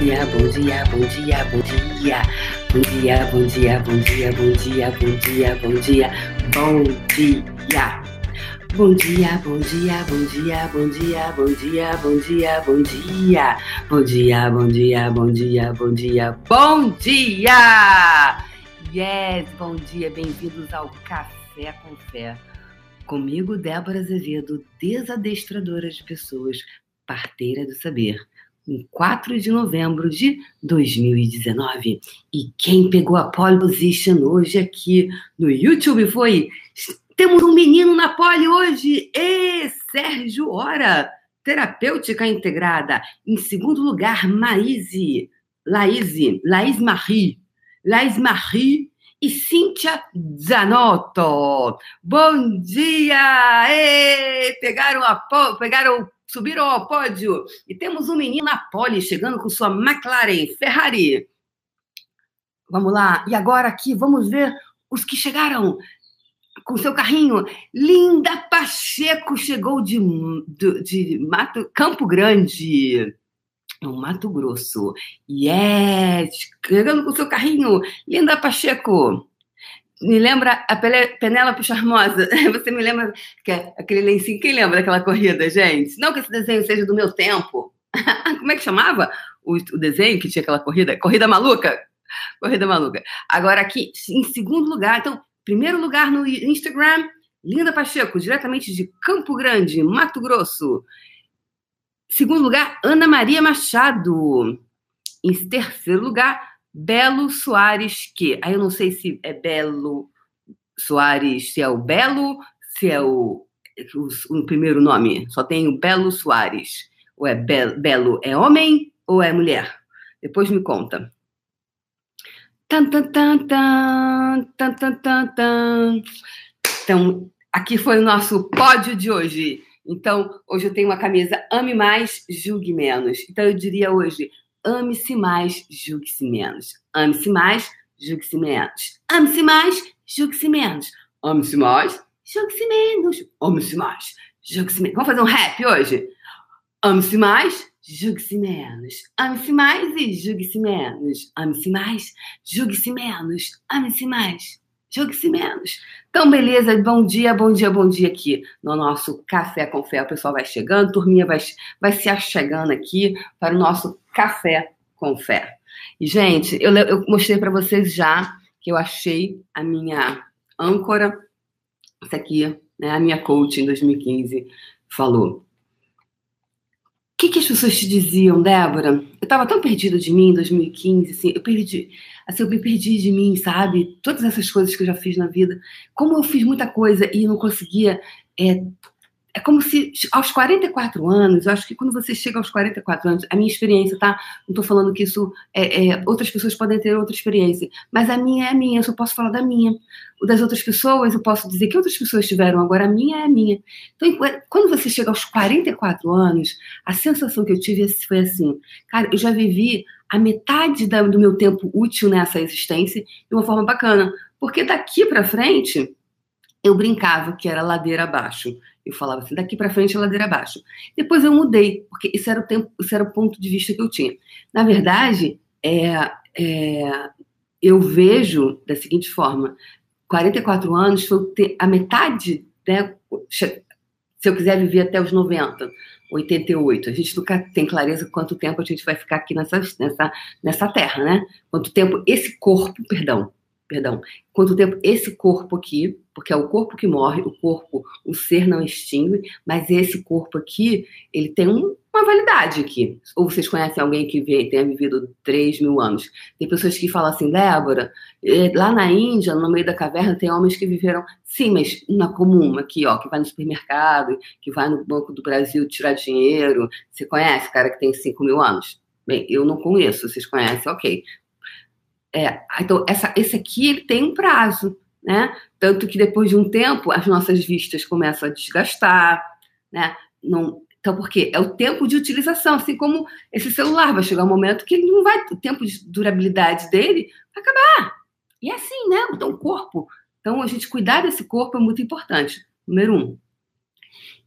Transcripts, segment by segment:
dia, bom dia, bom dia, bom dia. Bom dia, bom dia, bom dia, bom dia, bom dia, bom dia, bom dia. Bom dia, bom dia, bom dia, bom dia, bom dia, bom dia, bom dia. Bom dia, bom dia, bom dia, bom dia, bom dia. Yes, bom dia, bem-vindos ao Café com Fé. Comigo, Débora Azevedo, desadestradora de pessoas, parteira do saber em 4 de novembro de 2019. E quem pegou a pole position hoje aqui no YouTube foi. Temos um menino na pole hoje, e Sérgio Ora, terapêutica integrada. Em segundo lugar, Maíse, Laís, Laís Marie, Laís Marie e Cíntia Zanotto. Bom dia! Ei, pegaram, a, pegaram subiram ao pódio e temos um menino na pole chegando com sua McLaren Ferrari. Vamos lá, e agora aqui vamos ver os que chegaram com seu carrinho. Linda Pacheco chegou de, de, de Mato, Campo Grande, no Mato Grosso. Yes! Chegando com seu carrinho. Linda Pacheco me lembra a Penélope Charmosa. Você me lembra que é aquele lencinho. Quem lembra daquela corrida, gente? Não que esse desenho seja do meu tempo. Como é que chamava o, o, desenho que tinha aquela corrida? Corrida maluca? Corrida maluca. Agora aqui, em segundo lugar, então, primeiro lugar no Instagram, Linda Pacheco, diretamente de Campo Grande, Mato Grosso. Segundo lugar, Ana Maria Machado. Em terceiro lugar, Belo Soares que. Aí eu não sei se é Belo Soares, se é o Belo, se é o, o, o primeiro nome. Só tem o Belo Soares. Ou é Be Belo é homem ou é mulher? Depois me conta. Tan, tan, tan, tan, tan, tan, tan, tan. Então, aqui foi o nosso pódio de hoje. Então, hoje eu tenho uma camisa Ame Mais, Julgue Menos. Então, eu diria hoje, Ame-se mais, julgue-se menos. Ame-se mais, julgue-se menos. Ame-se mais, julgue-se menos. Ame-se mais, julgue-se menos. Ame-se mais, julgue-se menos. Vamos fazer um rap hoje? Ame-se mais, julgue-se menos. Ame-se mais e julgue-se menos. Ame-se mais, julgue-se menos. Ame-se mais, julgue-se menos. Então, beleza, bom dia, bom dia, bom dia aqui no nosso Café com Fé. O pessoal vai chegando, turminha vai, vai se achegando aqui para o nosso Café com Fé. E, gente, eu, eu mostrei para vocês já que eu achei a minha âncora, essa aqui, né, a minha coach em 2015, falou. Que, que as pessoas te diziam, Débora? Eu estava tão perdida de mim em 2015, assim, eu perdi, assim, eu me perdi de mim, sabe? Todas essas coisas que eu já fiz na vida. Como eu fiz muita coisa e não conseguia é, é como se aos 44 anos, eu acho que quando você chega aos 44 anos, a minha experiência, tá? Não estou falando que isso é, é, outras pessoas podem ter outra experiência, mas a minha é a minha, eu só posso falar da minha. O das outras pessoas, eu posso dizer que outras pessoas tiveram, agora a minha é a minha. Então, quando você chega aos 44 anos, a sensação que eu tive foi assim, cara, eu já vivi a metade da, do meu tempo útil nessa existência de uma forma bacana, porque daqui para frente eu brincava que era ladeira abaixo. Eu falava assim, daqui para frente é ladeira abaixo. Depois eu mudei, porque isso era o tempo, isso era o ponto de vista que eu tinha. Na verdade, é, é, eu vejo da seguinte forma: 44 anos foi a metade, né? Se eu quiser viver até os 90, 88. A gente nunca tem clareza quanto tempo a gente vai ficar aqui nessa, nessa, nessa terra, né? Quanto tempo esse corpo, perdão, perdão, quanto tempo esse corpo aqui, porque é o corpo que morre, o corpo, o ser não extingue, mas esse corpo aqui, ele tem um, uma validade aqui. Ou vocês conhecem alguém que tenha vivido 3 mil anos? Tem pessoas que falam assim, Débora, eh, lá na Índia, no meio da caverna, tem homens que viveram, sim, mas na comum, aqui, ó, que vai no supermercado, que vai no Banco do Brasil tirar dinheiro. Você conhece cara que tem 5 mil anos? Bem, eu não conheço, vocês conhecem, ok. É, então, essa, esse aqui ele tem um prazo, né? Tanto que depois de um tempo as nossas vistas começam a desgastar, né? Não, então, por quê? É o tempo de utilização, assim como esse celular vai chegar um momento que ele não vai, o tempo de durabilidade dele vai acabar. E é assim, né? Então, o corpo. Então, a gente cuidar desse corpo é muito importante. Número um.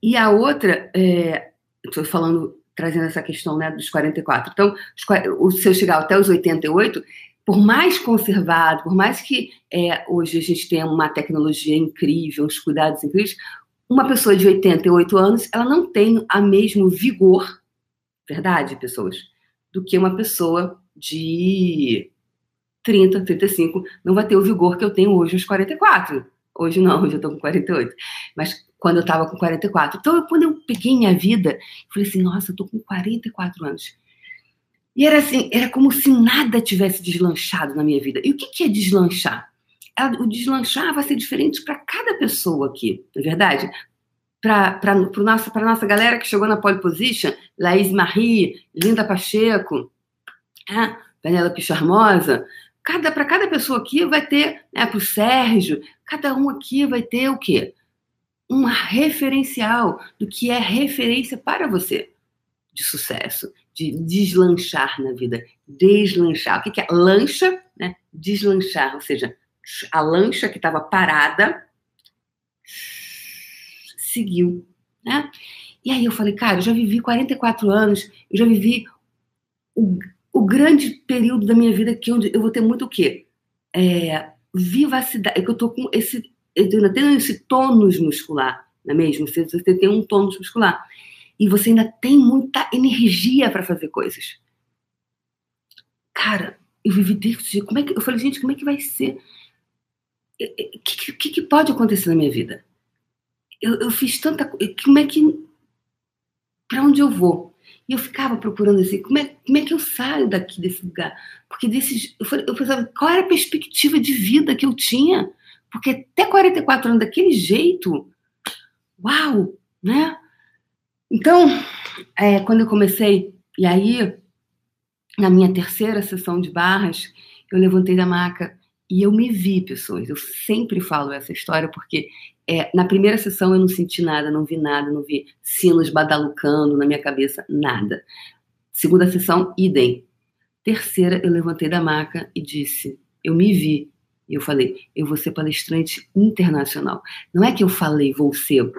E a outra, é, estou falando trazendo essa questão né, dos 44. Então, se eu chegar até os 88, por mais conservado, por mais que é, hoje a gente tenha uma tecnologia incrível, uns cuidados incríveis, uma pessoa de 88 anos, ela não tem a mesmo vigor, verdade, pessoas, do que uma pessoa de 30, 35, não vai ter o vigor que eu tenho hoje aos 44. Hoje não, hoje eu tô com 48. Mas quando eu tava com 44. Então, quando eu peguei minha vida, falei assim, nossa, eu tô com 44 anos. E era assim, era como se nada tivesse deslanchado na minha vida. E o que, que é deslanchar? O deslanchar vai ser diferente para cada pessoa aqui, não é verdade? Para a nossa, nossa galera que chegou na pole position, Laís Marie, Linda Pacheco, é, Penélope Charmosa, cada, para cada pessoa aqui vai ter, né, para o Sérgio, cada um aqui vai ter o quê? Um referencial do que é referência para você de sucesso de deslanchar na vida. Deslanchar. O que, é? Lancha, né? Deslanchar, ou seja, a lancha que estava parada seguiu, né? E aí eu falei, cara, eu já vivi 44 anos, eu já vivi o, o grande período da minha vida que onde eu vou ter muito o quê? É, vivacidade, é que eu tô com esse, eu tenho esse tônus muscular, não é mesmo? Você tem um tônus muscular e você ainda tem muita energia para fazer coisas. Cara, eu vivi desse jeito. Como é que eu falei, gente, como é que vai ser? O que, que, que, pode acontecer na minha vida? Eu, eu fiz tanta coisa. Como é que. Para onde eu vou? E eu ficava procurando assim, como é, como é que eu saio daqui desse lugar? Porque desses, eu, falei, eu pensava, qual era a perspectiva de vida que eu tinha? Porque até 44 anos daquele jeito, uau, né? Então, é, quando eu comecei, e aí, na minha terceira sessão de barras, eu levantei da maca e eu me vi, pessoas. Eu sempre falo essa história porque é, na primeira sessão eu não senti nada, não vi nada, não vi sinos badalucando na minha cabeça, nada. Segunda sessão, idem. Terceira, eu levantei da maca e disse: Eu me vi. E eu falei: Eu vou ser palestrante internacional. Não é que eu falei, vou ser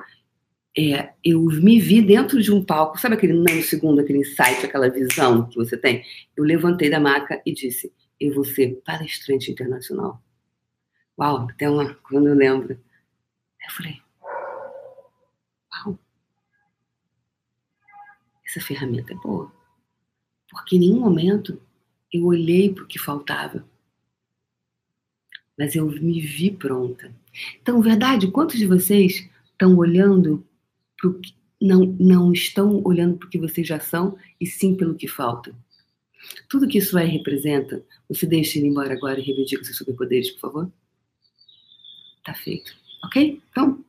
é, eu me vi dentro de um palco, sabe aquele nanosegundo, aquele insight, aquela visão que você tem? Eu levantei da maca e disse: Eu vou ser palestrante internacional. Uau, até uma, quando eu lembro. Eu falei: Uau, essa ferramenta é boa. Porque em nenhum momento eu olhei para o que faltava. Mas eu me vi pronta. Então, verdade, quantos de vocês estão olhando pro que, não, não estão olhando para o que vocês já são, e sim pelo que falta. Tudo que isso é representa, você deixa ele embora agora e reivindica seus superpoderes, por favor? Tá feito. Ok? Então.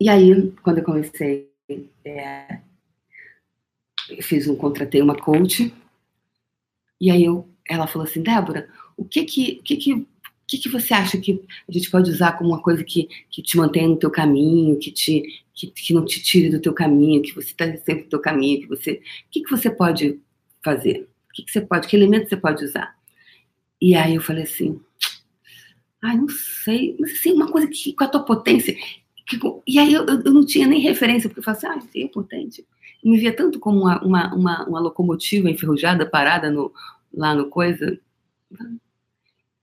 E aí, quando eu comecei, é, eu fiz um, contratei uma coach, e aí eu, ela falou assim, Débora, o que que, que, que o que, que você acha que a gente pode usar como uma coisa que, que te mantém no teu caminho, que, te, que, que não te tire do teu caminho, que você está sempre no teu caminho, que você. O que, que você pode fazer? O que, que você pode, que elemento você pode usar? E aí eu falei assim, ai, ah, não sei, mas assim, uma coisa que com a tua potência. Que, e aí eu, eu, não tinha nem referência, porque eu falei assim, ah, sim, é potente. Eu me via tanto como uma, uma, uma, uma locomotiva enferrujada, parada no, lá no coisa.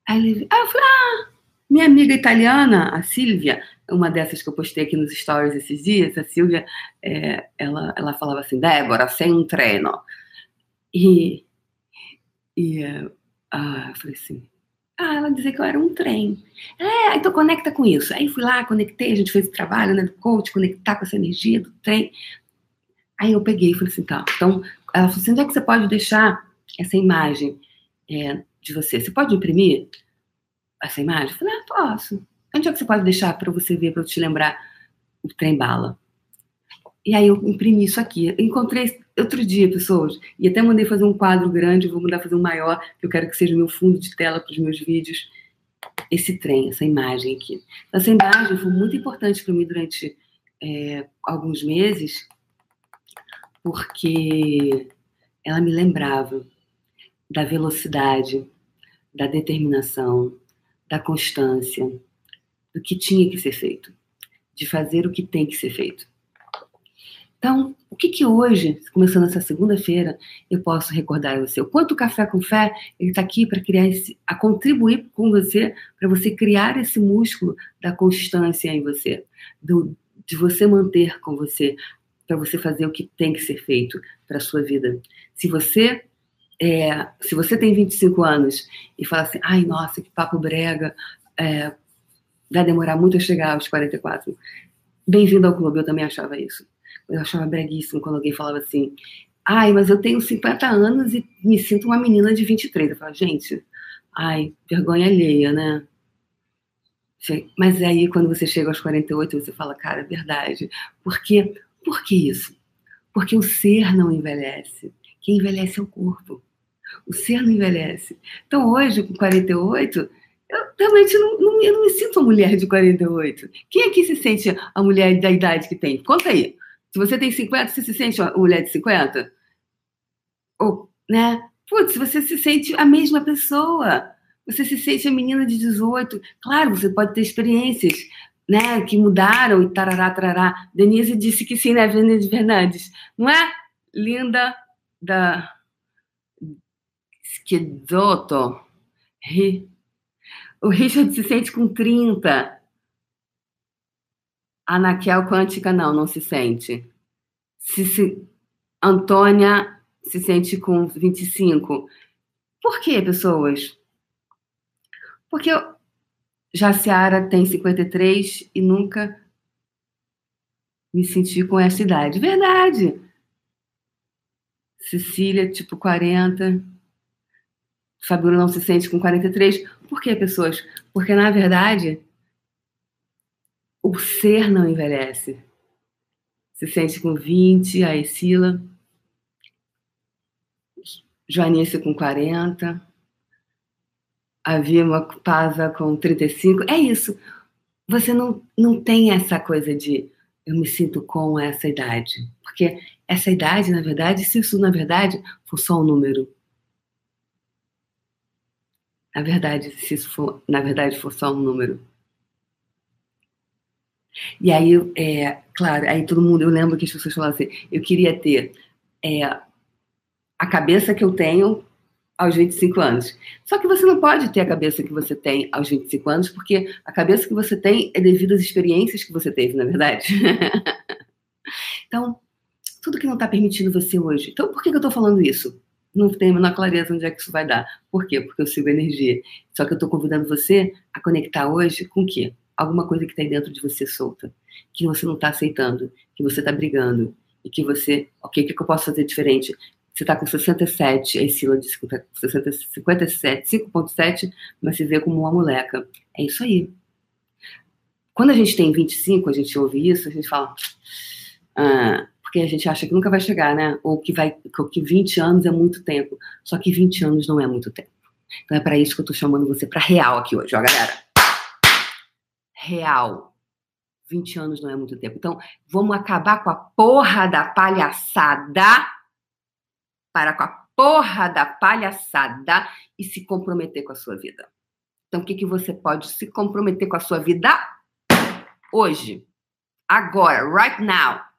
Aí ele, ah, eu falei, ah, minha amiga italiana, a Silvia, uma dessas que eu postei aqui nos stories esses dias, a Silvia, é, ela, ela falava assim, Débora, sem treino. E, e ah, eu falei assim, ah, ela dizia que eu era um trem. É, então conecta com isso. Aí fui lá, conectei, a gente fez o trabalho né, do coach, conectar com essa energia do trem. Aí eu peguei e falei assim, tá. Então, ela falou assim, onde é que você pode deixar essa imagem? É, de você. Você pode imprimir essa imagem? Eu falei, ah, posso. Onde é que você pode deixar para você ver, para eu te lembrar o trem bala? E aí eu imprimi isso aqui. Eu encontrei outro dia, pessoas, e até mandei fazer um quadro grande, vou mandar fazer um maior, que eu quero que seja meu fundo de tela para os meus vídeos. Esse trem, essa imagem aqui. Essa imagem foi muito importante para mim durante é, alguns meses, porque ela me lembrava da velocidade, da determinação, da constância, do que tinha que ser feito, de fazer o que tem que ser feito. Então, o que que hoje, começando essa segunda-feira, eu posso recordar você? O quanto o Café com Fé está aqui para criar esse, a contribuir com você, para você criar esse músculo da constância em você, do, de você manter com você, para você fazer o que tem que ser feito para a sua vida. Se você é, se você tem 25 anos e fala assim, ai, nossa, que papo brega, é, vai demorar muito a chegar aos 44. Bem-vindo ao clube, eu também achava isso. Eu achava breguíssimo quando alguém falava assim, ai, mas eu tenho 50 anos e me sinto uma menina de 23. Eu falo, gente, ai, vergonha alheia, né? Mas aí, quando você chega aos 48, você fala, cara, é verdade. Por quê? Por que isso? Porque o ser não envelhece. Quem envelhece é o corpo. O ser não envelhece. Então, hoje, com 48, eu realmente não, não, eu não me sinto uma mulher de 48. Quem aqui se sente a mulher da idade que tem? Conta aí. Se você tem 50, você se sente uma mulher de 50? Ou, né? Putz, você se sente a mesma pessoa. Você se sente a menina de 18. Claro, você pode ter experiências né, que mudaram e tarará, tarará. Denise disse que sim, né, Denise Fernandes? Não é? Linda da Schedotto. O Richard se sente com 30. A Naquel Quântica não, não se sente. Se, se, Antônia se sente com 25. Por quê, pessoas? Porque Jaciara tem 53 e nunca me senti com essa idade. Verdade. Cecília, tipo 40. Fabiola não se sente com 43. Por quê, pessoas? Porque, na verdade, o ser não envelhece. Se sente com 20, a Escila. Joanice com 40. A Vilma Paza com 35. É isso. Você não, não tem essa coisa de eu me sinto com essa idade. Porque essa idade, na verdade, se isso na verdade for só um número, na verdade, se isso for, na verdade, for só um número. E aí, é, claro, aí todo mundo, eu lembro que as pessoas falavam assim, eu queria ter é, a cabeça que eu tenho aos 25 anos. Só que você não pode ter a cabeça que você tem aos 25 anos, porque a cabeça que você tem é devido às experiências que você teve, na verdade. então, tudo que não está permitindo você hoje. Então, por que, que eu estou falando isso? não tenho a menor clareza onde é que isso vai dar. Por quê? Porque eu sigo energia. Só que eu estou convidando você a conectar hoje com o quê? Alguma coisa que está dentro de você solta, que você não está aceitando, que você está brigando, e que você, ok, o que, que eu posso fazer diferente? Você está com 67, a Sila disse que está com 57, 5.7, mas se vê como uma moleca. É isso aí. Quando a gente tem 25, a gente ouve isso, a gente fala, ah, porque a gente acha que nunca vai chegar, né? Ou que, vai, que 20 anos é muito tempo. Só que 20 anos não é muito tempo. Então é para isso que eu tô chamando você para real aqui hoje, ó, galera. Real. 20 anos não é muito tempo. Então, vamos acabar com a porra da palhaçada. Para com a porra da palhaçada e se comprometer com a sua vida. Então, o que, que você pode se comprometer com a sua vida hoje? Agora, right now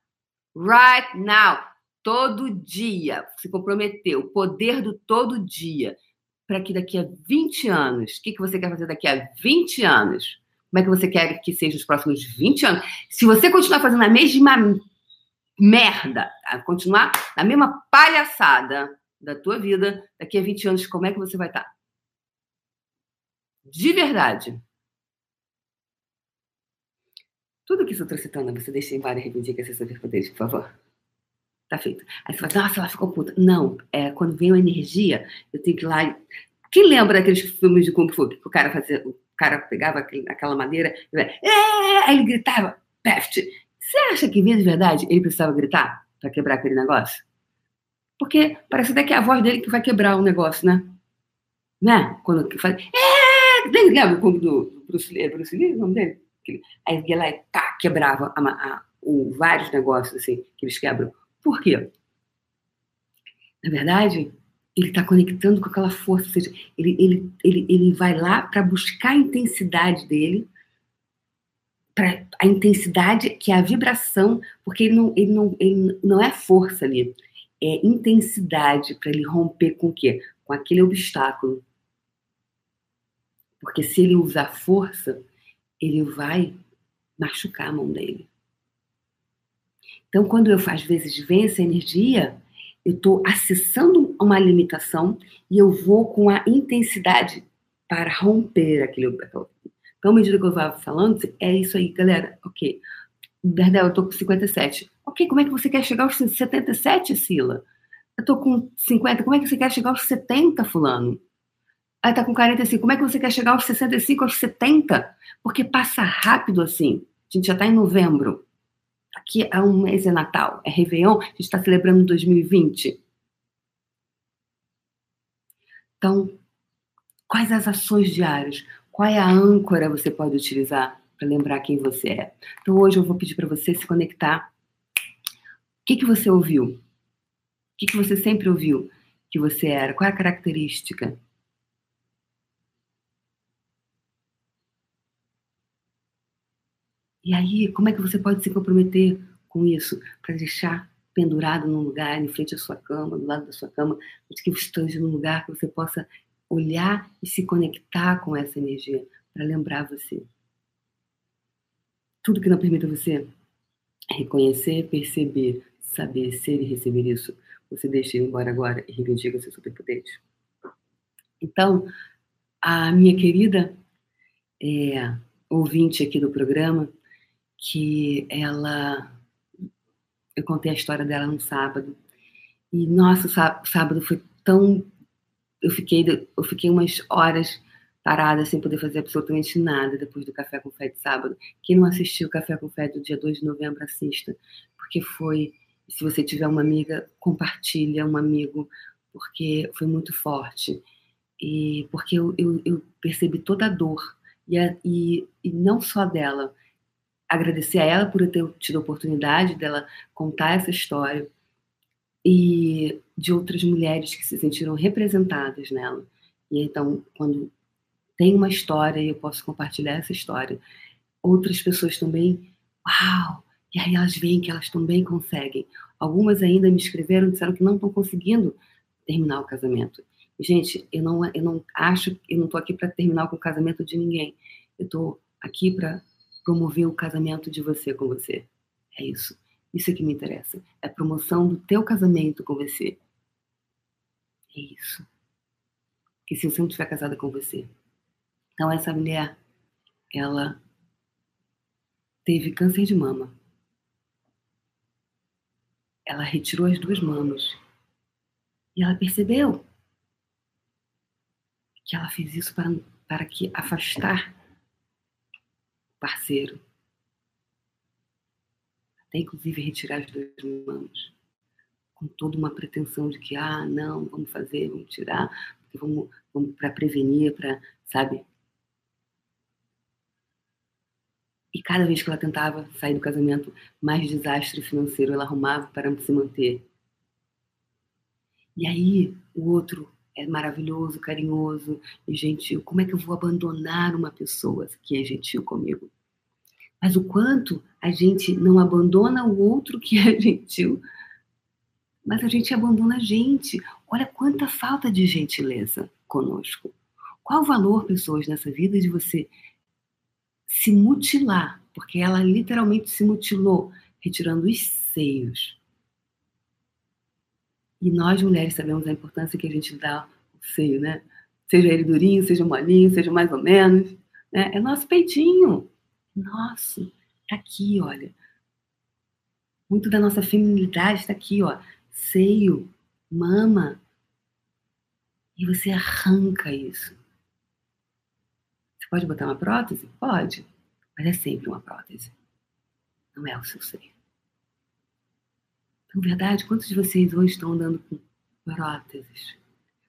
right now, todo dia, se comprometeu, o poder do todo dia, para que daqui a 20 anos, o que, que você quer fazer daqui a 20 anos? Como é que você quer que seja os próximos 20 anos? Se você continuar fazendo a mesma merda, continuar na mesma palhaçada da tua vida, daqui a 20 anos, como é que você vai estar? De verdade. Tudo que estou citando, você deixa em várias que é superpoderes, por favor. Tá feito. Aí você fala, nossa, ela ficou puta. Não, é quando vem a energia, eu tenho que ir lá. Quem lembra daqueles filmes de Kung Fu que o cara fazia, o cara pegava aquela madeira, e é! aí ele gritava, peft. Você acha que de verdade ele precisava gritar para quebrar aquele negócio? Porque parece até que é a voz dele que vai quebrar o negócio, né? Né? Quando faz. É! Lembra do Bruce Lee? Bruce Lee, o nome dele? Aí ia lá e pá, quebrava a, a, o, vários negócios assim, que eles quebram. Por quê? Na verdade, ele está conectando com aquela força, ou seja, ele, ele, ele, ele vai lá para buscar a intensidade dele para a intensidade, que é a vibração, porque ele não, ele não, ele não é força ali, é intensidade para ele romper com o quê? Com aquele obstáculo. Porque se ele usar força, ele vai machucar a mão dele. Então, quando eu, às vezes, venho essa energia, eu estou acessando uma limitação e eu vou com a intensidade para romper aquele. Então, à medida que eu vou falando, é isso aí, galera. Ok. Berdel, eu estou com 57. Ok, como é que você quer chegar aos 77, Sila? Eu estou com 50, como é que você quer chegar aos 70, fulano? Aí tá com 45, como é que você quer chegar aos 65, aos 70? Porque passa rápido assim. A gente já está em novembro. Aqui há um mês é Natal, é Réveillon, a gente está celebrando 2020. Então, quais as ações diárias? Qual é a âncora você pode utilizar para lembrar quem você é? Então, hoje eu vou pedir para você se conectar. O que, que você ouviu? O que, que você sempre ouviu que você era? Qual é a característica? E aí, como é que você pode se comprometer com isso para deixar pendurado num lugar, em frente à sua cama, do lado da sua cama, que você esteja num lugar que você possa olhar e se conectar com essa energia para lembrar você. Tudo que não permita você reconhecer, perceber, saber, ser e receber isso, você deixa ir embora agora e reivindica seu superpotente. Então, a minha querida é, ouvinte aqui do programa, que ela. Eu contei a história dela no sábado. E, nossa, sábado foi tão. Eu fiquei, eu fiquei umas horas parada sem poder fazer absolutamente nada depois do Café com Fé de sábado. Quem não assistiu o Café com Fé do dia 2 de novembro, assista, porque foi. Se você tiver uma amiga, compartilha um amigo, porque foi muito forte. E porque eu, eu, eu percebi toda a dor, e, a, e, e não só dela, agradecer a ela por ter tido a oportunidade dela contar essa história e de outras mulheres que se sentiram representadas nela. E então, quando tem uma história e eu posso compartilhar essa história, outras pessoas também, uau! E aí elas veem que elas também conseguem. Algumas ainda me escreveram, disseram que não estão conseguindo terminar o casamento. gente, eu não, eu não acho, eu não estou aqui para terminar com o casamento de ninguém. Eu estou aqui para promover o casamento de você com você. É isso. Isso é que me interessa. É a promoção do teu casamento com você. É isso. Que se eu sempre estiver casada com você. Então, essa mulher, ela teve câncer de mama. Ela retirou as duas mamas. E ela percebeu que ela fez isso para, para que afastar parceiro. Até inclusive retirar as duas mãos. Com toda uma pretensão de que, ah, não, vamos fazer, vamos tirar, vamos, vamos para prevenir, para, sabe? E cada vez que ela tentava sair do casamento, mais desastre financeiro ela arrumava para se manter. E aí o outro é maravilhoso, carinhoso e gentil. Como é que eu vou abandonar uma pessoa que é gentil comigo? Mas o quanto a gente não abandona o outro que é gentil, mas a gente abandona a gente. Olha quanta falta de gentileza conosco. Qual o valor, pessoas, nessa vida de você se mutilar? Porque ela literalmente se mutilou, retirando os seios e nós, mulheres, sabemos a importância que a gente dá ao seio, né? Seja ele durinho, seja molinho, seja mais ou menos. Né? É nosso peitinho. Nosso. Tá aqui, olha. Muito da nossa feminilidade está aqui, ó. Seio, mama. E você arranca isso. Você pode botar uma prótese? Pode. Mas é sempre uma prótese. Não é o seu seio. Na verdade, quantos de vocês hoje estão andando com próteses?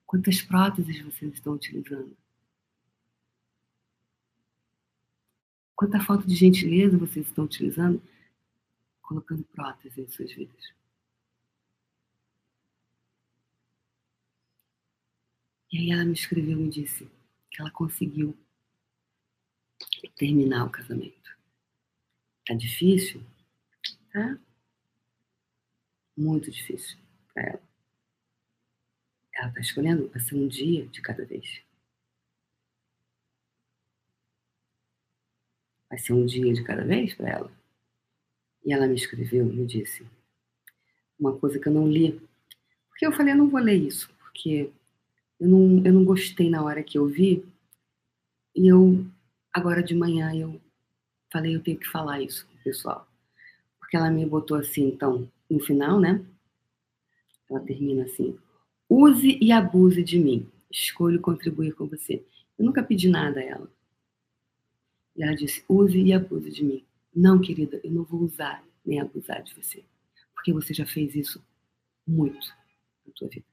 Quantas próteses vocês estão utilizando? Quanta falta de gentileza vocês estão utilizando colocando próteses em suas vidas? E aí ela me escreveu e me disse que ela conseguiu terminar o casamento. Tá difícil? Tá? Muito difícil para ela. Ela está escolhendo para ser um dia de cada vez. Vai ser um dia de cada vez para ela. E ela me escreveu me disse uma coisa que eu não li. Porque eu falei, eu não vou ler isso, porque eu não, eu não gostei na hora que eu vi. E eu, agora de manhã, eu falei, eu tenho que falar isso com o pessoal. Porque ela me botou assim, então, no final, né? Ela termina assim: use e abuse de mim. Escolho contribuir com você. Eu nunca pedi nada a ela. E ela disse: use e abuse de mim. Não, querida, eu não vou usar nem abusar de você. Porque você já fez isso muito na sua vida.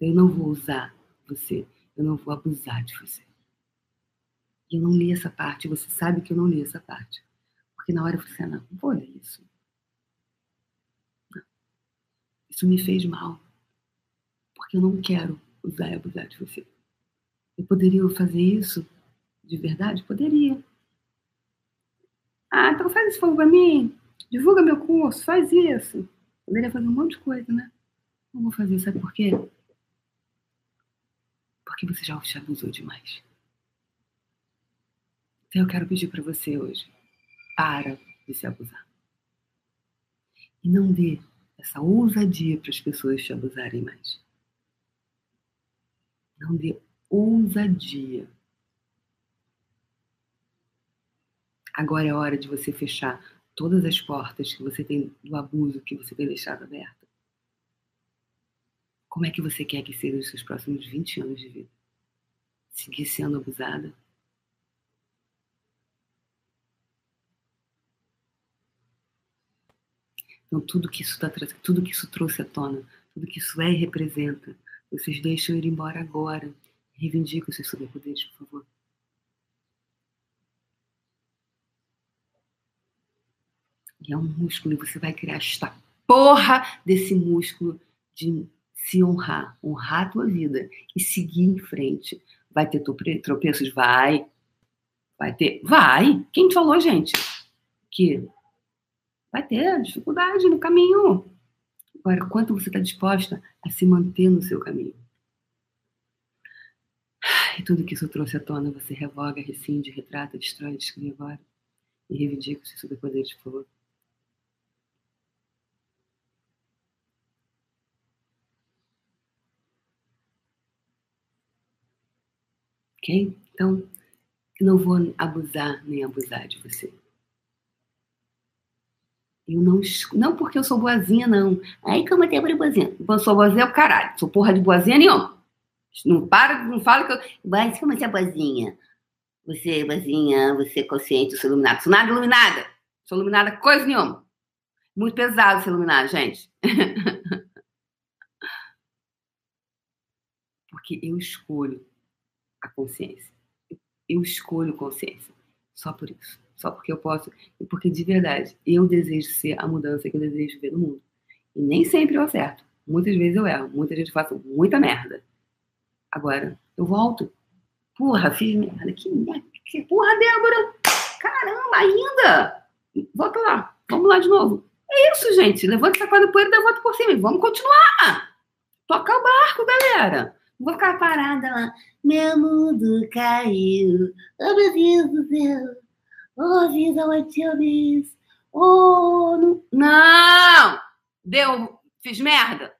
Eu não vou usar você, eu não vou abusar de você. E eu não li essa parte, você sabe que eu não li essa parte. Porque na hora eu falei assim, ah, não, não vou ler isso. Isso me fez mal. Porque eu não quero usar e abusar de você. Eu poderia fazer isso de verdade? Poderia. Ah, então faz esse favor pra mim. Divulga meu curso, faz isso. Poderia fazer um monte de coisa, né? Não vou fazer, sabe por quê? Porque você já te abusou demais. Então eu quero pedir para você hoje, para de se abusar. E não dê essa ousadia para as pessoas te abusarem mais. Não dê ousadia. Agora é hora de você fechar todas as portas que você tem do abuso que você tem deixado aberta. Como é que você quer que sejam os seus próximos 20 anos de vida? Seguir sendo abusada? Então, tudo que isso tá, tudo que isso trouxe à tona, tudo que isso é e representa, vocês deixam ir embora agora. Reivindicam seus superpoderes, por favor. E é um músculo, e você vai criar esta porra desse músculo de se honrar, honrar a tua vida e seguir em frente. Vai ter tropeços? Vai. Vai ter? Vai. Quem te falou, gente? Que Vai ter dificuldade no caminho. Agora, quanto você está disposta a se manter no seu caminho? E tudo que isso trouxe à tona, você revoga, rescinde, retrata, destrói, descreve agora. E reivindica os seus superpoderes, por favor. Ok? Então, eu não vou abusar nem abusar de você. Eu não, não porque eu sou boazinha, não. Aí como é de boazinha? Eu sou boazinha o caralho. Sou porra de boazinha nenhuma. Não para, não fala que eu. Mas como você é boazinha? Você é boazinha, você é consciente, eu sou iluminada. Sou nada iluminada. Sou iluminada coisa nenhuma. Muito pesado ser iluminado, gente. porque eu escolho a consciência. Eu escolho consciência. Só por isso só porque eu posso, e porque de verdade eu desejo ser a mudança que eu desejo ver no mundo. E nem sempre eu acerto. Muitas vezes eu erro, muita gente faz muita merda. Agora, eu volto. Porra, fiz merda. Que merda. Que porra, Débora! Caramba, ainda! Volta lá. Vamos lá de novo. É isso, gente. Levanta essa quadra poeira e volta por cima. Vamos continuar. Toca o barco, galera. Não vou ficar parada lá. Meu mundo caiu. Oh, meu Deus do céu. Oh, vida, what you miss? Oh, não! Deu, fiz merda.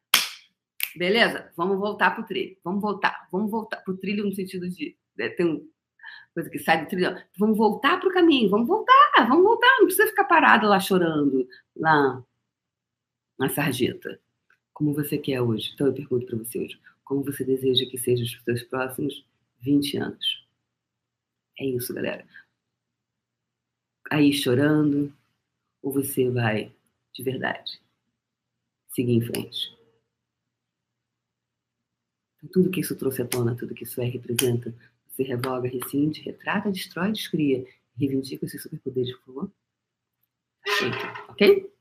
Beleza? Vamos voltar pro trilho. Vamos voltar. Vamos voltar pro trilho no sentido de. Né, tem uma coisa que sai do trilho. Vamos voltar pro caminho. Vamos voltar. Vamos voltar. Não precisa ficar parado lá chorando, lá na sarjeta. Como você quer hoje? Então eu pergunto para você hoje. Como você deseja que sejam os seus próximos 20 anos? É isso, galera aí chorando, ou você vai de verdade seguir em frente? Então, tudo que isso trouxe à tona, tudo que isso é representa, você revoga, rescinde, retrata, destrói, descria. Reivindica esses superpoderes, por favor. Feito, ok?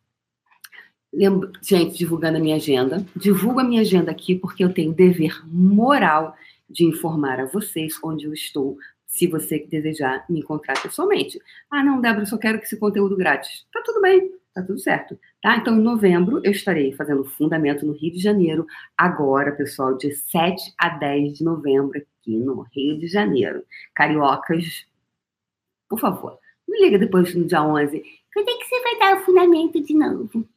Lembra, gente, divulgando a minha agenda. Divulgo a minha agenda aqui porque eu tenho dever moral de informar a vocês onde eu estou se você desejar me encontrar pessoalmente. Ah, não, Débora, eu só quero que esse conteúdo grátis. Tá tudo bem, tá tudo certo. Tá? Então, em novembro, eu estarei fazendo fundamento no Rio de Janeiro, agora, pessoal, de 7 a 10 de novembro, aqui no Rio de Janeiro. Cariocas, por favor, me liga depois no dia 11. Quando é que você vai dar o fundamento de novo?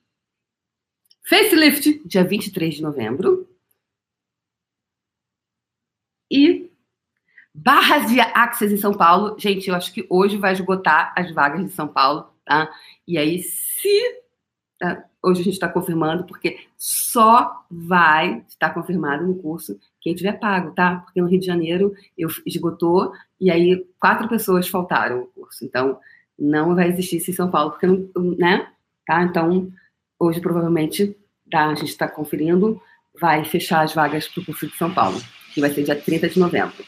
Facelift, dia 23 de novembro. E Barras de Axis em São Paulo. Gente, eu acho que hoje vai esgotar as vagas de São Paulo, tá? E aí, se. Tá? Hoje a gente está confirmando, porque só vai estar confirmado no curso quem tiver pago, tá? Porque no Rio de Janeiro eu esgotou e aí quatro pessoas faltaram o curso. Então, não vai existir isso em São Paulo, porque não, né? Tá? Então, hoje provavelmente tá? a gente está conferindo, vai fechar as vagas para o curso de São Paulo, que vai ser dia 30 de novembro.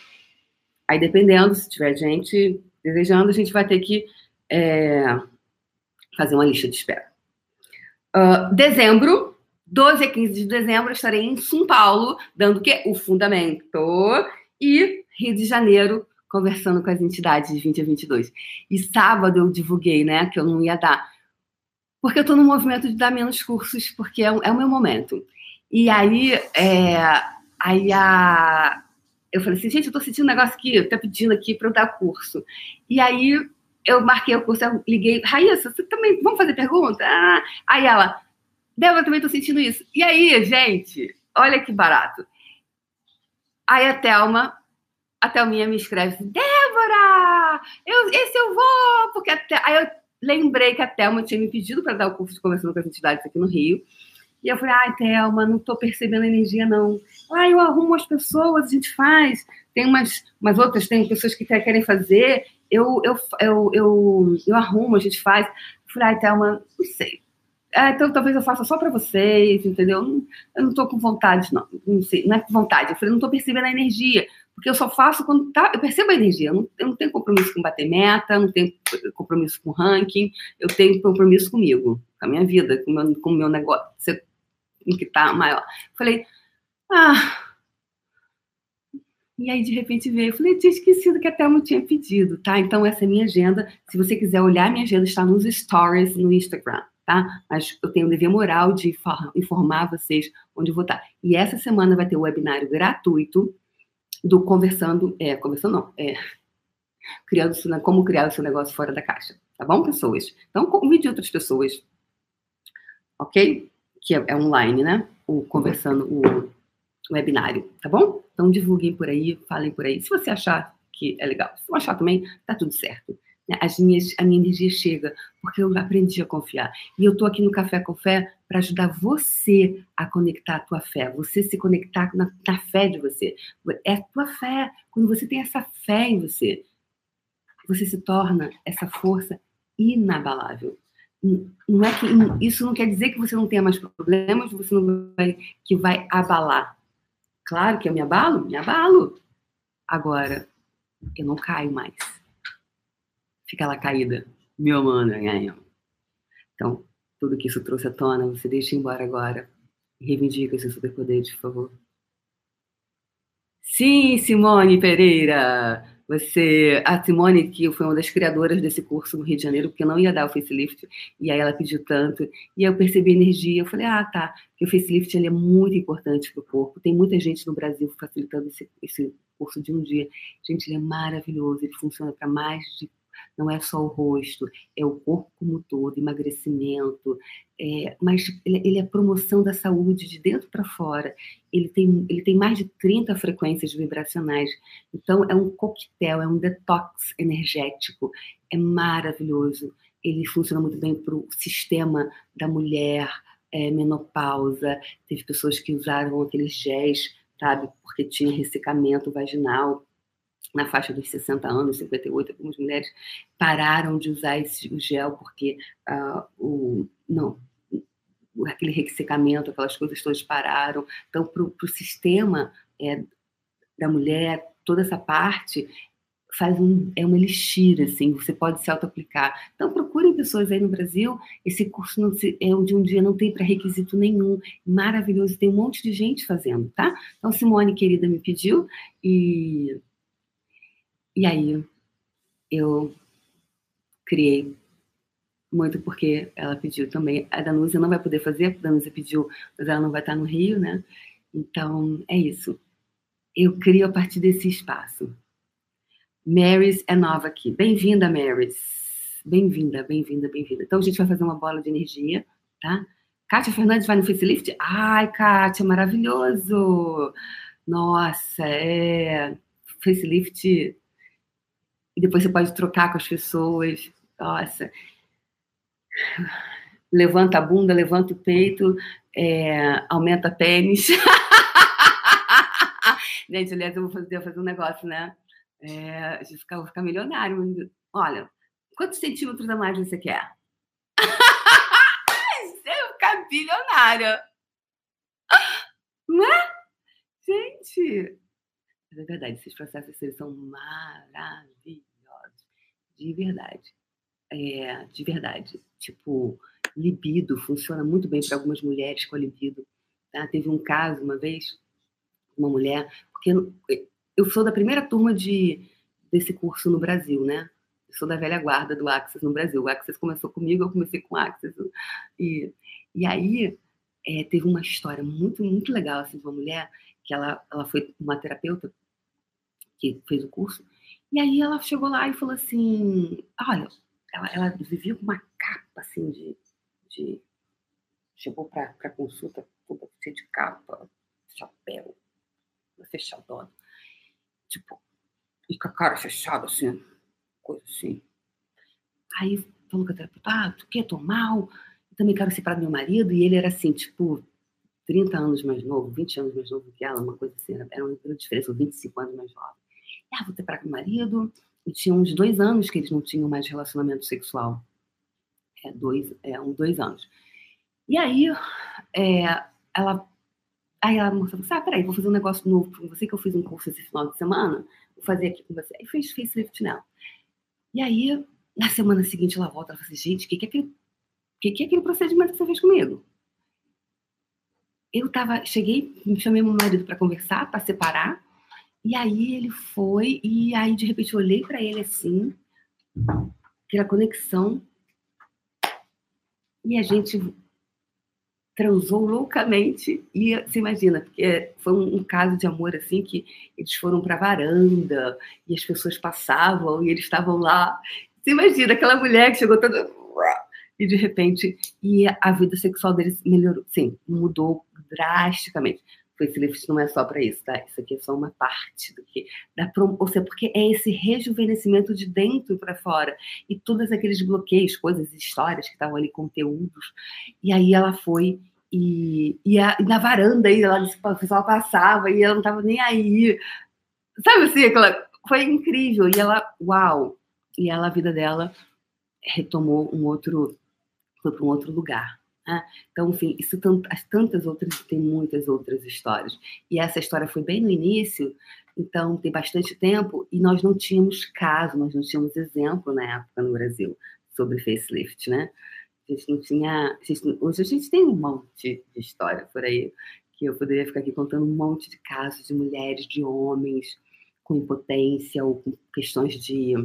Aí, dependendo, se tiver gente desejando, a gente vai ter que é, fazer uma lista de espera. Uh, dezembro, 12 a 15 de dezembro, estarei em São Paulo, dando o quê? O fundamento. E Rio de Janeiro, conversando com as entidades de 20 a 22. E sábado eu divulguei, né, que eu não ia dar. Porque eu estou no movimento de dar menos cursos, porque é, é o meu momento. E aí, é, aí a, eu falei assim, gente, eu tô sentindo um negócio aqui, tá pedindo aqui para eu dar curso. E aí eu marquei o curso, eu liguei, Raíssa, você também, vamos fazer pergunta? Ah. Aí ela, Débora, também tô sentindo isso. E aí, gente, olha que barato. Aí a Thelma, a Thelminha me escreve assim, Débora, eu, esse eu vou, porque até... aí eu lembrei que a Thelma tinha me pedido para dar o curso de conversando com as entidades aqui no Rio. E eu falei, ai, Thelma, não estou percebendo a energia, não. Ah, eu arrumo as pessoas, a gente faz. Tem umas, umas outras, tem pessoas que querem fazer, eu, eu, eu, eu, eu arrumo, a gente faz. Eu falei, ai, Thelma, não sei. É, então talvez eu faça só para vocês, entendeu? Eu não estou com vontade, não. Não sei, não é com vontade. Eu falei, não estou percebendo a energia, porque eu só faço quando tá, eu percebo a energia. Eu não, eu não tenho compromisso com bater meta, não tenho compromisso com ranking, eu tenho compromisso comigo, com a minha vida, com o meu, com o meu negócio em que está maior. Falei, ah. E aí, de repente, veio. Eu falei, tinha esquecido que a Thelma tinha pedido, tá? Então, essa é a minha agenda. Se você quiser olhar, minha agenda está nos stories no Instagram, tá? Mas eu tenho o dever moral de informar vocês onde eu vou estar. E essa semana vai ter o um webinário gratuito do Conversando. É, conversando não. É, criando, como criar o seu negócio fora da caixa. Tá bom, pessoas? Então, convide outras pessoas. Ok? que é, é online, né? O conversando, o webinário, tá bom? Então divulguem por aí, falem por aí. Se você achar que é legal, se não achar também, tá tudo certo. Né? As minhas, a minha energia chega, porque eu aprendi a confiar. E eu tô aqui no Café com Fé para ajudar você a conectar a tua fé, você se conectar na, na fé de você. É a tua fé. Quando você tem essa fé em você, você se torna essa força inabalável não é que isso não quer dizer que você não tenha mais problemas, você não vai que vai abalar. Claro que eu me abalo, me abalo. Agora eu não caio mais. Fica lá caída, meu mano, Então, tudo que isso trouxe à tona, você deixa embora agora. Reivindica esse superpoder, por favor. Sim, Simone Pereira. Você, a Simone, que foi uma das criadoras desse curso no Rio de Janeiro, porque não ia dar o facelift, e aí ela pediu tanto, e eu percebi energia, eu falei, ah, tá, que o facelift ele é muito importante para o corpo, tem muita gente no Brasil facilitando esse, esse curso de um dia. Gente, ele é maravilhoso, ele funciona para mais de não é só o rosto, é o corpo como todo, emagrecimento, é, mas ele, ele, é promoção da saúde de dentro para fora. Ele tem, ele tem mais de 30 frequências vibracionais. Então, é um coquetel, é um detox energético. É maravilhoso. Ele funciona muito bem para o sistema da mulher, é, menopausa. Teve pessoas que usaram aqueles géis, sabe, porque tinha ressecamento vaginal na faixa dos 60 anos, 58, algumas mulheres pararam de usar esse, o gel porque uh, o, não, aquele ressecamento, aquelas coisas todas pararam. Então, para o sistema é, da mulher, toda essa parte faz um, é uma elixir, assim, você pode se auto-aplicar. Então, procurem pessoas aí no Brasil, esse curso não se, é de um dia não tem pré-requisito nenhum, maravilhoso, tem um monte de gente fazendo, tá? Então, Simone, querida, me pediu, e e aí eu criei muito porque ela pediu também. A Danúzia não vai poder fazer, a Danúzia pediu, mas ela não vai estar no Rio, né? Então, é isso. Eu crio a partir desse espaço. Marys é nova aqui. Bem-vinda, Marys. Bem-vinda, bem-vinda, bem-vinda. Então, a gente vai fazer uma bola de energia, tá? Kátia Fernandes vai no facelift? Ai, Kátia, maravilhoso! Nossa, é. Facelift. E depois você pode trocar com as pessoas. Nossa. Levanta a bunda, levanta o peito, é... aumenta pênis. Gente, aliás, eu vou fazer, fazer um negócio, né? É, de ficar, vou ficar milionário. Olha, quantos centímetros a mais você quer? ficar bilionária. Não é? Gente! Mas é verdade, esses processos são maravilhosos. De verdade. É, de verdade. Tipo, libido funciona muito bem para algumas mulheres com a libido. Tá? Teve um caso uma vez, uma mulher, porque eu sou da primeira turma de, desse curso no Brasil, né? Eu sou da velha guarda do Axis no Brasil. O Axis começou comigo, eu comecei com o Axis. E e aí é, teve uma história muito, muito legal assim, de uma mulher que ela, ela foi uma terapeuta que fez o curso. E aí ela chegou lá e falou assim: olha, ela, ela vivia com uma capa assim de. de chegou para consulta toda cheia de capa, chapéu, fechadona. Tipo, e com a cara fechada, assim, coisa assim. Aí falou com a terapeuta: ah, tu quer tomar? também quero separar meu marido, e ele era assim, tipo, 30 anos mais novo, 20 anos mais novo que ela, uma coisa assim, era uma diferença, 25 anos mais jovem. E, ah, vou separar com o marido, e tinha uns dois anos que eles não tinham mais relacionamento sexual. É, dois, é, uns dois anos. E aí, é, ela, aí ela mostrou, assim, ah, peraí, vou fazer um negócio novo com você, que eu fiz um curso esse final de semana, vou fazer aqui com você. E fez facelift nela. E aí, na semana seguinte, ela volta, ela fala assim, gente, o que, que é aquele que, que é aquele procedimento que você fez comigo? Eu tava, cheguei, me chamei meu marido para conversar, para separar, e aí ele foi, e aí de repente eu olhei para ele assim, aquela conexão, e a gente transou loucamente. E você imagina, porque foi um, caso de amor assim que eles foram para a varanda e as pessoas passavam e eles estavam lá. Você imagina aquela mulher que chegou toda e de repente e a vida sexual deles melhorou, sim, mudou drasticamente. O facelift não é só para isso, tá? Isso aqui é só uma parte do que da ou seja, porque é esse rejuvenescimento de dentro para fora e todos aqueles bloqueios, coisas, histórias que estavam ali, conteúdos. E aí ela foi e, e, a, e na varanda aí ela, o pessoal passava e ela não estava nem aí. Sabe assim, aquela foi incrível e ela, uau! E ela a vida dela retomou um outro foi para um outro lugar. Né? Então, enfim, isso as tantas outras, tem muitas outras histórias. E essa história foi bem no início, então tem bastante tempo, e nós não tínhamos caso, nós não tínhamos exemplo na época no Brasil sobre facelift, né? A gente não tinha. A gente, hoje a gente tem um monte de história por aí, que eu poderia ficar aqui contando um monte de casos de mulheres, de homens com impotência ou com questões de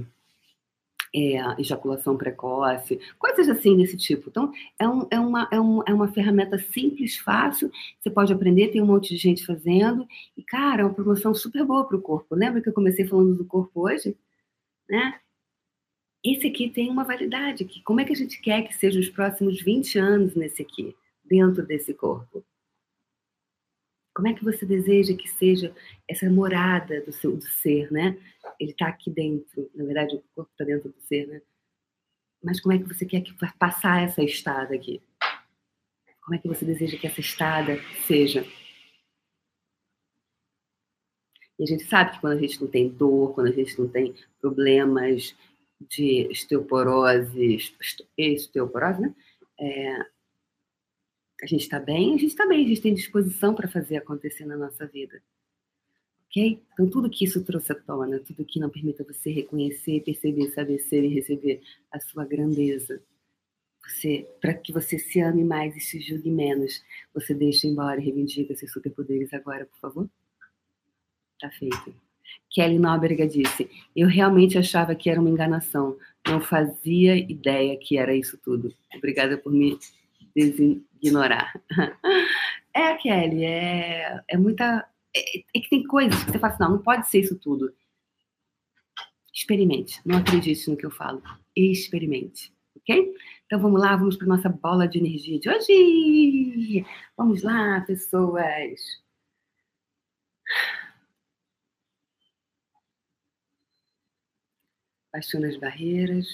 é, ejaculação precoce, coisas assim desse tipo. Então, é, um, é, uma, é, um, é uma ferramenta simples, fácil, você pode aprender, tem um monte de gente fazendo, e, cara, é uma promoção super boa para o corpo. Lembra que eu comecei falando do corpo hoje? Né? Esse aqui tem uma validade, que como é que a gente quer que sejam os próximos 20 anos nesse aqui, dentro desse corpo? Como é que você deseja que seja essa morada do seu do ser, né? Ele está aqui dentro, na verdade o corpo está dentro do ser, né? Mas como é que você quer que passar essa estada aqui? Como é que você deseja que essa estada seja? E a gente sabe que quando a gente não tem dor, quando a gente não tem problemas de osteoporose, osteoporose, né? É, a gente está bem, a gente está bem, a gente tem disposição para fazer acontecer na nossa vida. Ok? Então, tudo que isso trouxe à tona, tudo que não permita você reconhecer, perceber, saber ser e receber a sua grandeza, para que você se ame mais e se julgue menos, você deixa embora e reivindica seus superpoderes agora, por favor? Tá feito. Kelly Nóbrega disse: Eu realmente achava que era uma enganação. Não fazia ideia que era isso tudo. Obrigada por me designorar. É, Kelly, é, é muita. É, é, que tem coisas que você fala assim: não, não pode ser isso tudo. Experimente. Não acredite no que eu falo. Experimente. Ok? Então vamos lá, vamos para nossa bola de energia de hoje. Vamos lá, pessoas. baixando as barreiras,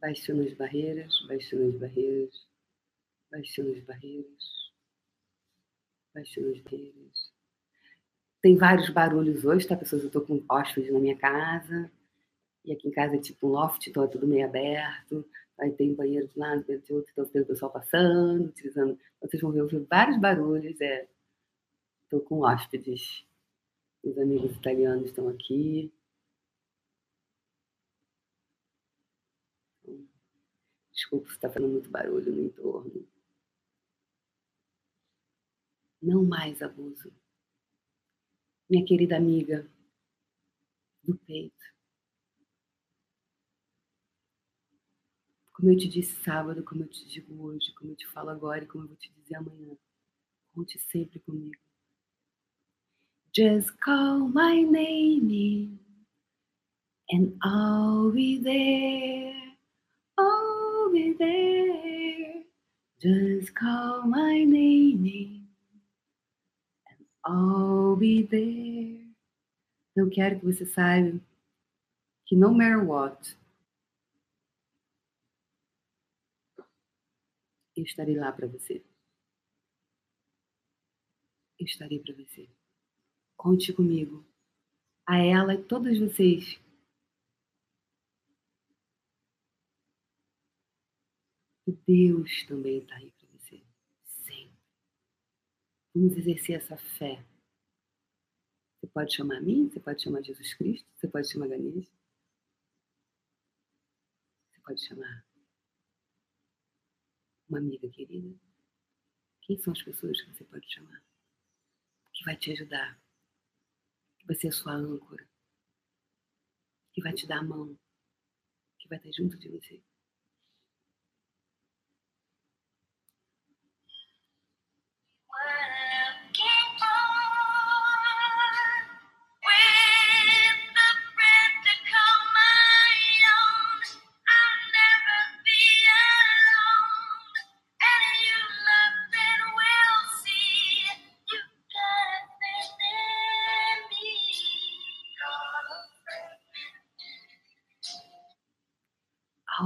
baixando as barreiras, baixando as barreiras, baixando as barreiras, baixando as barreiras. Tem vários barulhos hoje, tá, pessoas? Eu estou com hóspedes na minha casa, e aqui em casa é tipo um loft, então é tudo meio aberto. Aí tem banheiro de lado, banheiro de outro, então tem o pessoal passando, utilizando. Vocês vão ver, ouvir vários barulhos. É. Estou com hóspedes. Os amigos italianos estão aqui. Desculpa está fazendo muito barulho no entorno. Não mais abuso. Minha querida amiga do peito. Como eu te disse sábado, como eu te digo hoje, como eu te falo agora e como eu vou te dizer amanhã. Conte sempre comigo. Just call my name and I'll be there. Be there. Just call my name and I'll be there. Eu quero que você saiba que no matter what, eu estarei lá para você. Eu estarei para você. Conte comigo. A ela e todos vocês E Deus também está aí para você. Sempre. Vamos exercer essa fé. Você pode chamar a mim, você pode chamar Jesus Cristo, você pode chamar Ganesh. Você pode chamar uma amiga querida. Quem são as pessoas que você pode chamar? Que vai te ajudar. Que vai ser a sua âncora. Que vai te dar a mão. Que vai estar junto de você.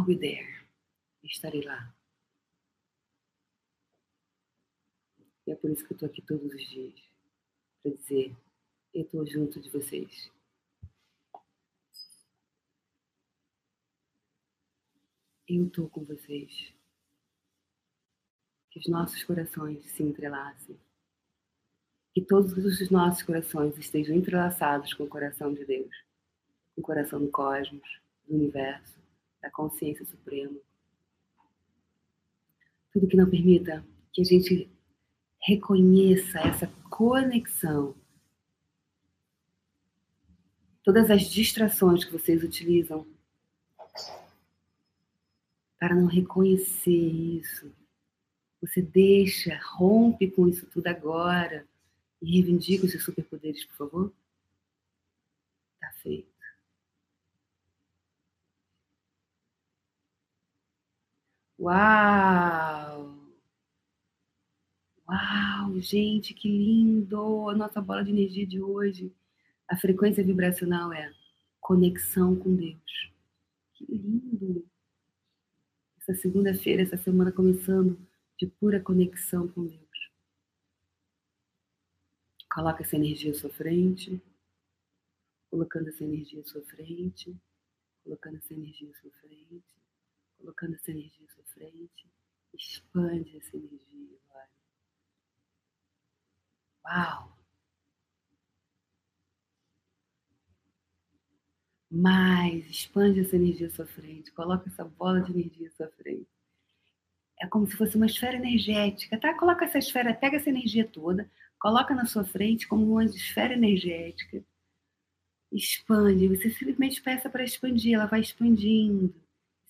I'll be there. Estarei lá. E é por isso que eu estou aqui todos os dias. Para dizer, eu estou junto de vocês. Eu estou com vocês. Que os nossos corações se entrelacem. Que todos os nossos corações estejam entrelaçados com o coração de Deus, com o coração do cosmos, do universo da consciência suprema. Tudo que não permita que a gente reconheça essa conexão. Todas as distrações que vocês utilizam para não reconhecer isso. Você deixa, rompe com isso tudo agora e reivindica os seus superpoderes, por favor? Tá feito. Uau! Uau, gente, que lindo! A nossa bola de energia de hoje. A frequência vibracional é conexão com Deus. Que lindo! Essa segunda-feira, essa semana começando de pura conexão com Deus. Coloca essa energia à sua frente, colocando essa energia à sua frente, colocando essa energia à sua frente colocando essa energia à sua frente. Expande essa energia agora. Uau! Mais, expande essa energia à sua frente. Coloca essa bola de energia à sua frente. é como se fosse uma esfera energética, tá? Coloca essa esfera, pega essa energia toda, coloca na sua frente como uma esfera energética. Expande, você simplesmente peça para expandir, ela vai expandindo.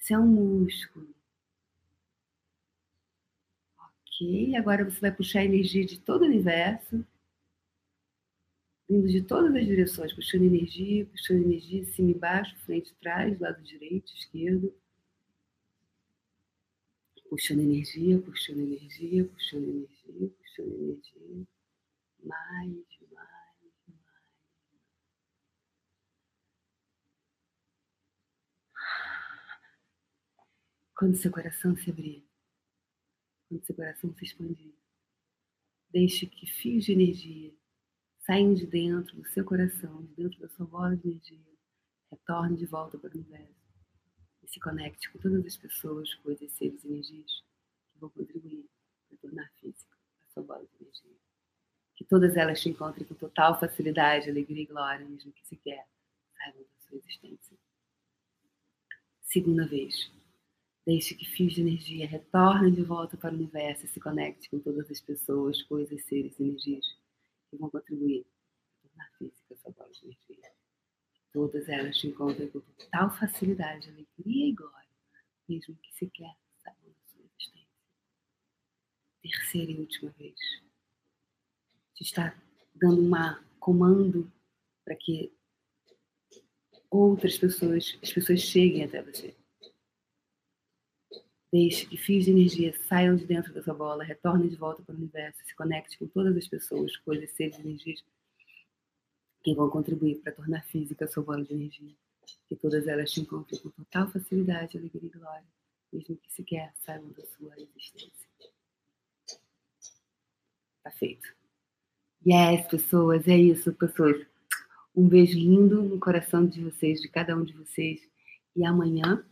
Isso é músculo. Ok, agora você vai puxar a energia de todo o universo, vindo de todas as direções, puxando energia, puxando energia, cima e baixo, frente e trás, lado direito, esquerdo. Puxando energia, puxando energia, puxando energia, puxando energia. Mais, mais. Quando seu coração se abrir, quando seu coração se expandir, deixe que fios de energia saiam de dentro do seu coração, de dentro da sua bola de energia, retorne de volta para o universo e se conecte com todas as pessoas, coisas, seres e energias que vão contribuir para tornar física a sua bola de energia. Que todas elas te encontrem com total facilidade, alegria e glória, mesmo que sequer saibam da sua existência. Segunda vez. Deixe que fios de energia retornem de volta para o universo e se conecte com todas as pessoas, coisas, seres energias que vão contribuir tornar física sua bola de energia. Todas elas te encontram com total facilidade, alegria e glória, mesmo que sequer saibam da sua existência. Terceira e última vez. Te está dando um comando para que outras pessoas, as pessoas cheguem até você. Deixe que fios de energia saiam de dentro da sua bola, retornem de volta para o universo, se conecte com todas as pessoas, coisas, seres, energias que vão contribuir para tornar física a sua bola de energia. Que todas elas te encontrem com total facilidade, alegria e glória, mesmo que sequer saibam da sua existência. Tá feito. Yes, pessoas, é isso, pessoas. Um beijo lindo no coração de vocês, de cada um de vocês. E amanhã,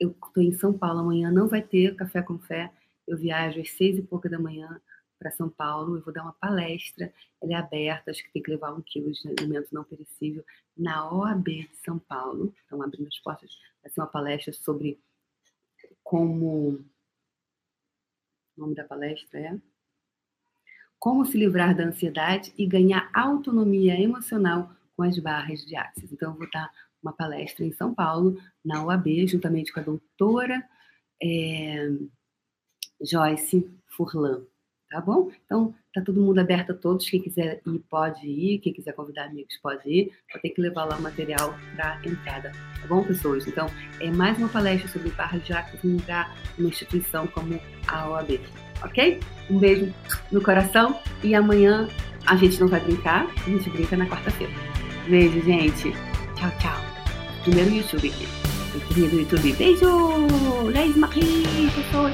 eu estou em São Paulo, amanhã não vai ter café com fé. Eu viajo às seis e pouca da manhã para São Paulo. Eu vou dar uma palestra, ela é aberta, acho que tem que levar um quilo de alimento não perecível na OAB de São Paulo. Estão abrindo as portas. Vai ser uma palestra sobre como. O nome da palestra é Como se livrar da ansiedade e ganhar autonomia emocional com as barras de Axis. Então, eu vou dar uma palestra em São Paulo, na OAB, juntamente com a doutora é, Joyce Furlan tá bom? Então, tá todo mundo aberto a todos. Quem quiser ir, pode ir. Quem quiser convidar amigos, pode ir. Só tem que levar lá o material para entrada, tá bom, pessoas? Então, é mais uma palestra sobre barra de jacas num lugar, uma instituição como a OAB, ok? Um beijo no coração e amanhã a gente não vai brincar, a gente brinca na quarta-feira. Beijo, gente. Tchau, tchau. Primeiro YouTube aqui. Primeiro YouTube. Beijo! Leis Marie, pessoa,